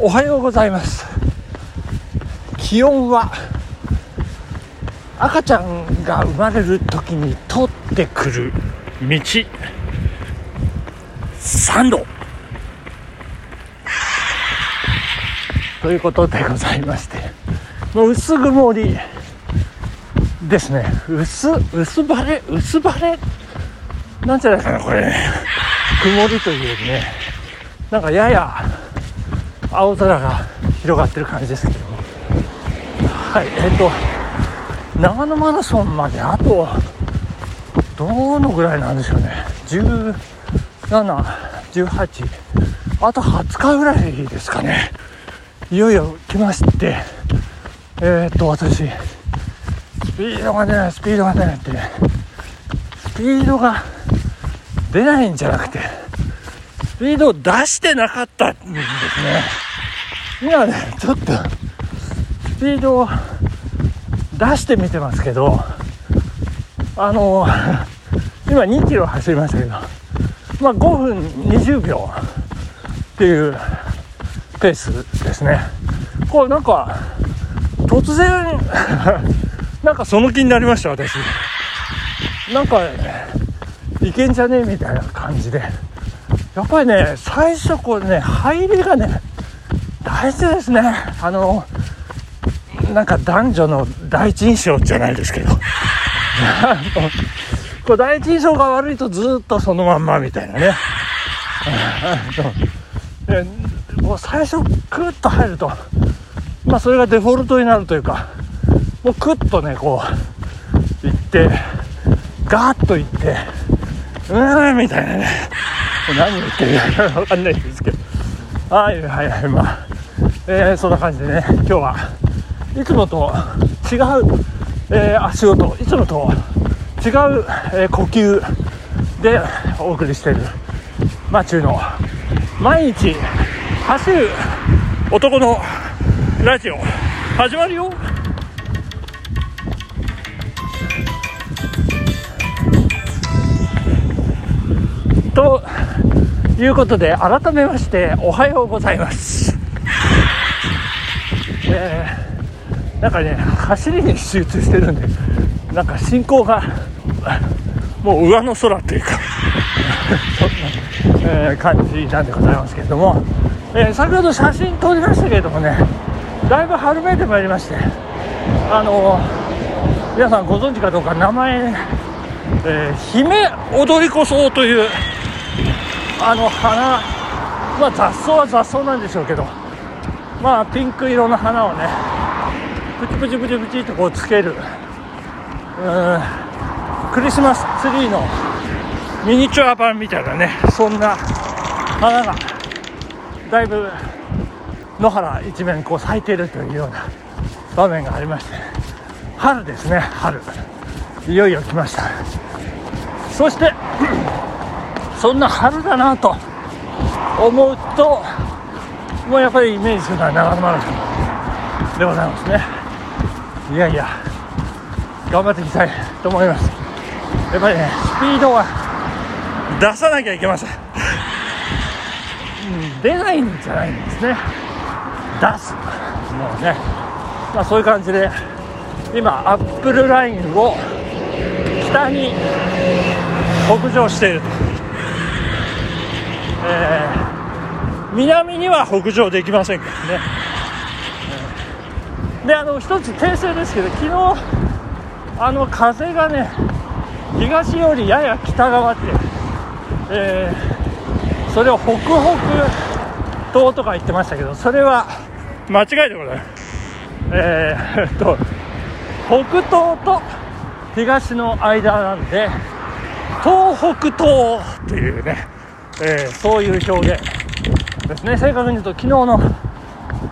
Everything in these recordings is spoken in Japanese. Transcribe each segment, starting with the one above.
おはようございます。気温は赤ちゃんが生まれる時に通ってくる道。3度ということでございまして。もう薄曇りですね。薄薄晴れ薄晴れ。なんじゃないかなこれ。曇りというよりね。なんかやや青空が広がってる感じですけどはいえっ、と長野マラソンまであとどのぐらいなんでしょうね。1718あと20日ぐらいですかね。いよいよ来ましてえっ、と私スピードが出ないスピードが出ないってスピードが出ないんじゃなくてピードを出してなかったんですね。今ねちょっとスピードを出してみてますけどあの今2キロ走りましたけどまあ5分20秒っていうペースですね。これなんか突然 なんかその気になりました私。なんかいけんじゃね？えみたいな感じで。やっぱりね最初こうね入りがね大事ですね。あのなんか男女の第一印象じゃないですけど。こう第一印象が悪いとずっとそのまんまみたいなね。もう最初クッと入るとまあそれがデフォルトになるというかもうクッとねこう行ってガーッと行ってうーんみたいなね。何言ってるか分かんないですけどはいはいはいまあ、えー、そんな感じでね今日はいつもと違う、えー、足音いつもと違う、えー、呼吸でお送りしているマチューの毎日走る男のラジオ始まるよ。いうことで改めましておはようございます、えー、なんかね走りに集中してるんでなんか進行がもう上の空というか そんな、えー、感じなんでございますけれども、えー、先ほど写真撮りましたけれどもねだいぶ春めいてまいりましてあの皆さんご存知かどうか名前、えー、姫踊りこそうというあの花まあ雑草は雑草なんでしょうけどまあピンク色の花をねプチプチプチプチとこうつけるうんクリスマスツリーのミニチュア版みたいなねそんな花がだいぶ野原一面こう咲いているというような場面がありまして春ですね春。いよいよ来ました。そしてそんな春だなと思うともうやっぱりイメージするのは長野マラソンでございますね。いやいや頑張っていきたいと思います。やっぱりねスピードは出さなきゃいけません、うん、出ないんじゃないんですね。出す。もうねまあそういう感じで今アップルラインを北に北上していると。えー、南には北上できませんからね、えー、であの一つ訂正ですけど昨日あの風がね東よりやや北側って、えー、それを北北東とか言ってましたけどそれは間違いでございます。えー、っと北東と東の間なんで東北東というねえー、そういう表現ですね。正確に言うと昨日の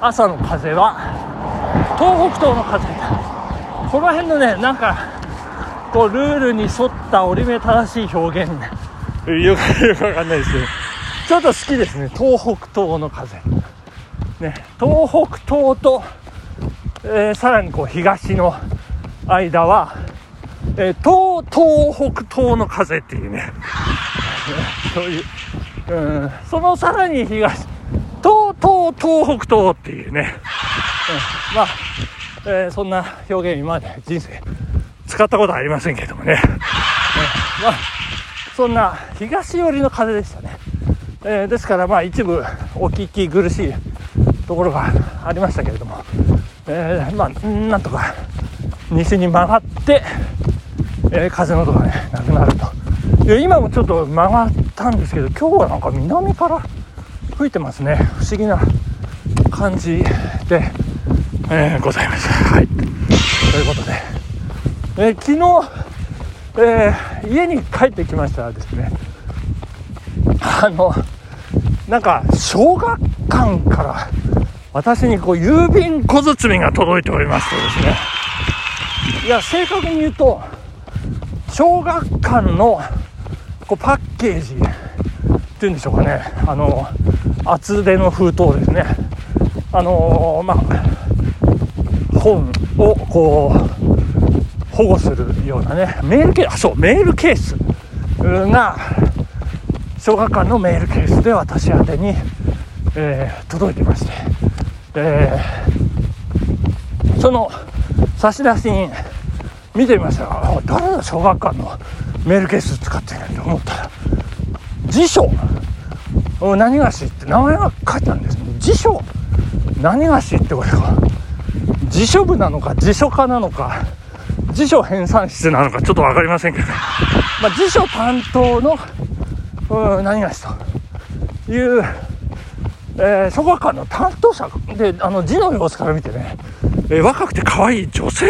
朝の風は東北東の風。この辺のねなんかこうルールに沿った折り目正しい表現。よくよくわかんないですけどちょっと好きですね東北東の風。ね東北東と、えー、さらにこう東の間は、えー、東東北東の風っていうね。そういう、うん、そのさらに東東東東北東っていうね、うん、まあ、えー、そんな表現今まで人生使ったことはありませんけどもね、うん、まあそんな東寄りの風でしたね、えー、ですからまあ一部お聞き苦しいところがありましたけれども、えー、まあなんとか西に曲がって、えー、風の音がねなくなると。いや今もちょっと曲がったんですけど今日はなんか南から吹いてますね。不思議な感じで、えー、ございます。はい。ということで、えー、昨日、えー、家に帰ってきましたらですね。あのなんか小学館から私にこう郵便小包が届いておりましてですね。いや正確に言うと小学館のこうパッケージっていうんでしょうかね。あの厚手の封筒ですね。あのまあ本をこう保護するようなね。メールケースそうメールケースが小学館のメールケースで私宛に、えー、届いてまして、えー、その差出人見てみましたら誰だ小学館の。メールケース使ってるんと思ったら。辞書。何がしって名前が書いてあるんです。辞書。何がしってこれは辞書部なのか辞書科なのか。辞書編纂室なのかちょっと分かりませんけど、まあ、辞書担当のうん何がしと。いう、えー、小学館の担当者であの字の様子から見てね、えー、若くて可愛い女性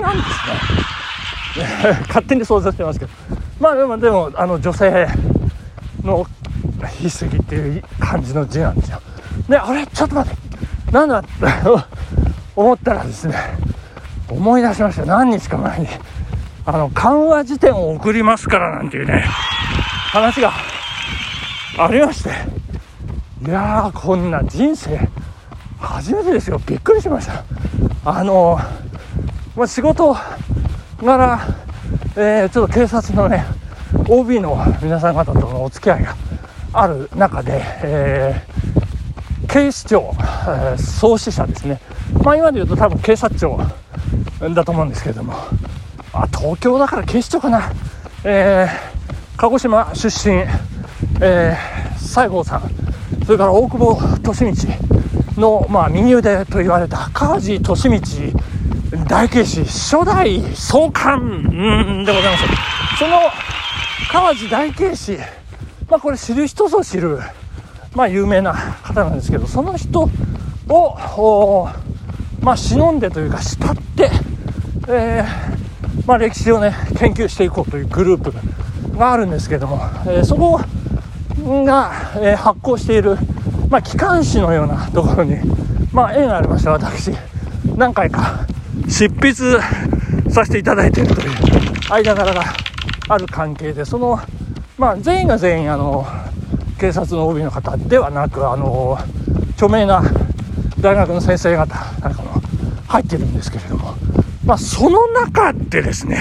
なんですね。勝手に想像してますけど。まあでもでもあの女性の筆跡っていう感じの字なんですよであれちょっと待ってなんだって思ったらですね思い出しました何日か前にあの緩和辞典を送りますからなんていうね話がありましていやーこんな人生初めてですよびっくりしましたあのまあ、仕事柄、えー、ちょっと警察のね OB の皆さん方とのお付き合いがある中で、えー、警視庁、えー、創始者ですね、まあ、今で言うと多分警察庁だと思うんですけれども、あ、東京だから警視庁かな、えー、鹿児島出身、えー、西郷さん、それから大久保利通の、まあ、右腕と言われた川地利道大警視初代総監。でございます。その川地大警視まあ、これ知る人ぞ知る、まあ、有名な方なんですけどその人を、まあ、忍んでというか慕って、えー、まあ、歴史をね研究していこうというグループがあるんですけども、えー、そこが、えー、発行している、まあ、機関誌のようなところに、まあ、縁がありまして私何回か執筆させていただいているという間柄がある関係でそのまあ、全員が全員あの警察の OB の方ではなくあの著名な大学の先生方なんかも入ってるんですけれども、まあ、その中でですね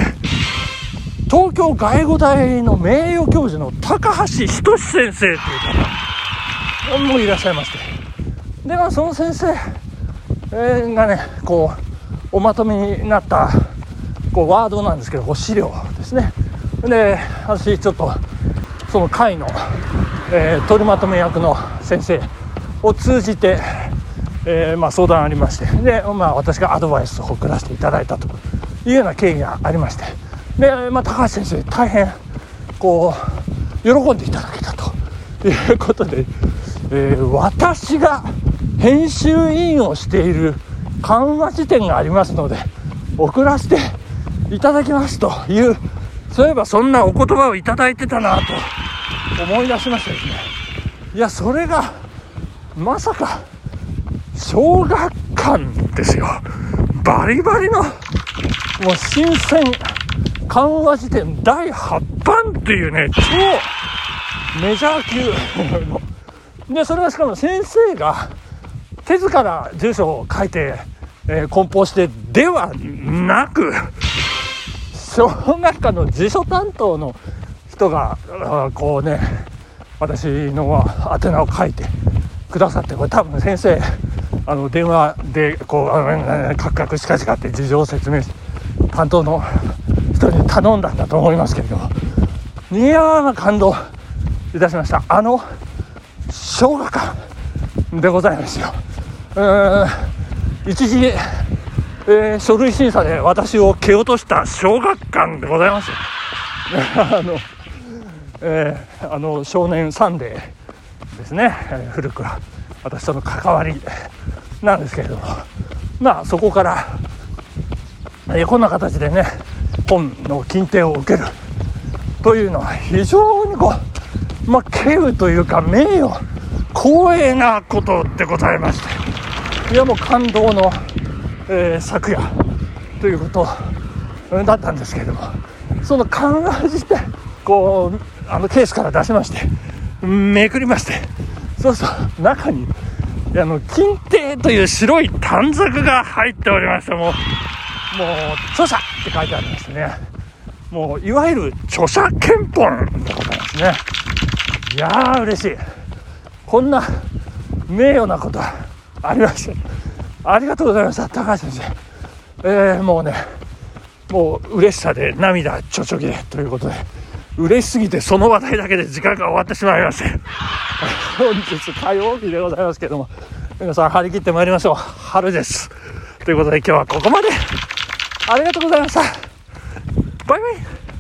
東京外語大の名誉教授の高橋仁先生という方もいらっしゃいましてで、まあ、その先生がねこうおまとめになったこうワードなんですけどこう資料ですね。で私ちょっとその会の、えー、取りまとめ役の先生を通じて、えー、まあ、相談ありましてで、まあ、私がアドバイスを送らせていただいたというような経緯がありましてで、まあ、高橋先生大変こう喜んでいただけたということで、えー、私が編集委員をしている緩和辞典がありますので送らせていただきますというそういえばそんなお言葉をいただいてたなと思い出しましたですね。いやそれがまさか小学館ですよ。バリバリのもう新鮮緩和辞典第8版っていうね超メジャー級でそれはしかも先生が手ずから住所を書いて、え、梱包してではなく小学館の辞書担当の人がこうね私の宛名を書いてくださってこれ多分先生あの電話でこうカクカクしかしかって事情を説明し担当の人に頼んだんだと思いますけれどもいやー感動いたしました。あの小学館でございますよ。うん。一時、えー書類審査で私を蹴落とした小学館でございます。あの、えーあの少年サンデーですね、えー古くは私との関わりなんですけれども。まあそこから、えーこんな形でね本の金定を受ける。というのは非常にこうまあ稀有というか名誉光栄なことでございまして。いやもう感動の、えー昨夜ということだったんですけれどもその勘がじてこうあのケースから出しましてめくりましてそうそう中にあの金亭という白い短冊が入っておりましてもうもう著者って書いてありましてねもういわゆる著者憲本でございますね。いやー嬉しい。こんな名誉なことありました。ありがとうございました高橋先生。えー、もうねもう嬉しさで涙ちょちょぎれということで嬉しすぎてその話題だけで時間が終わってしまいまして。本日火曜日でございますけども皆さん張り切ってまいりましょう。春です。ということで今日はここまで。ありがとうございました。バイバイ。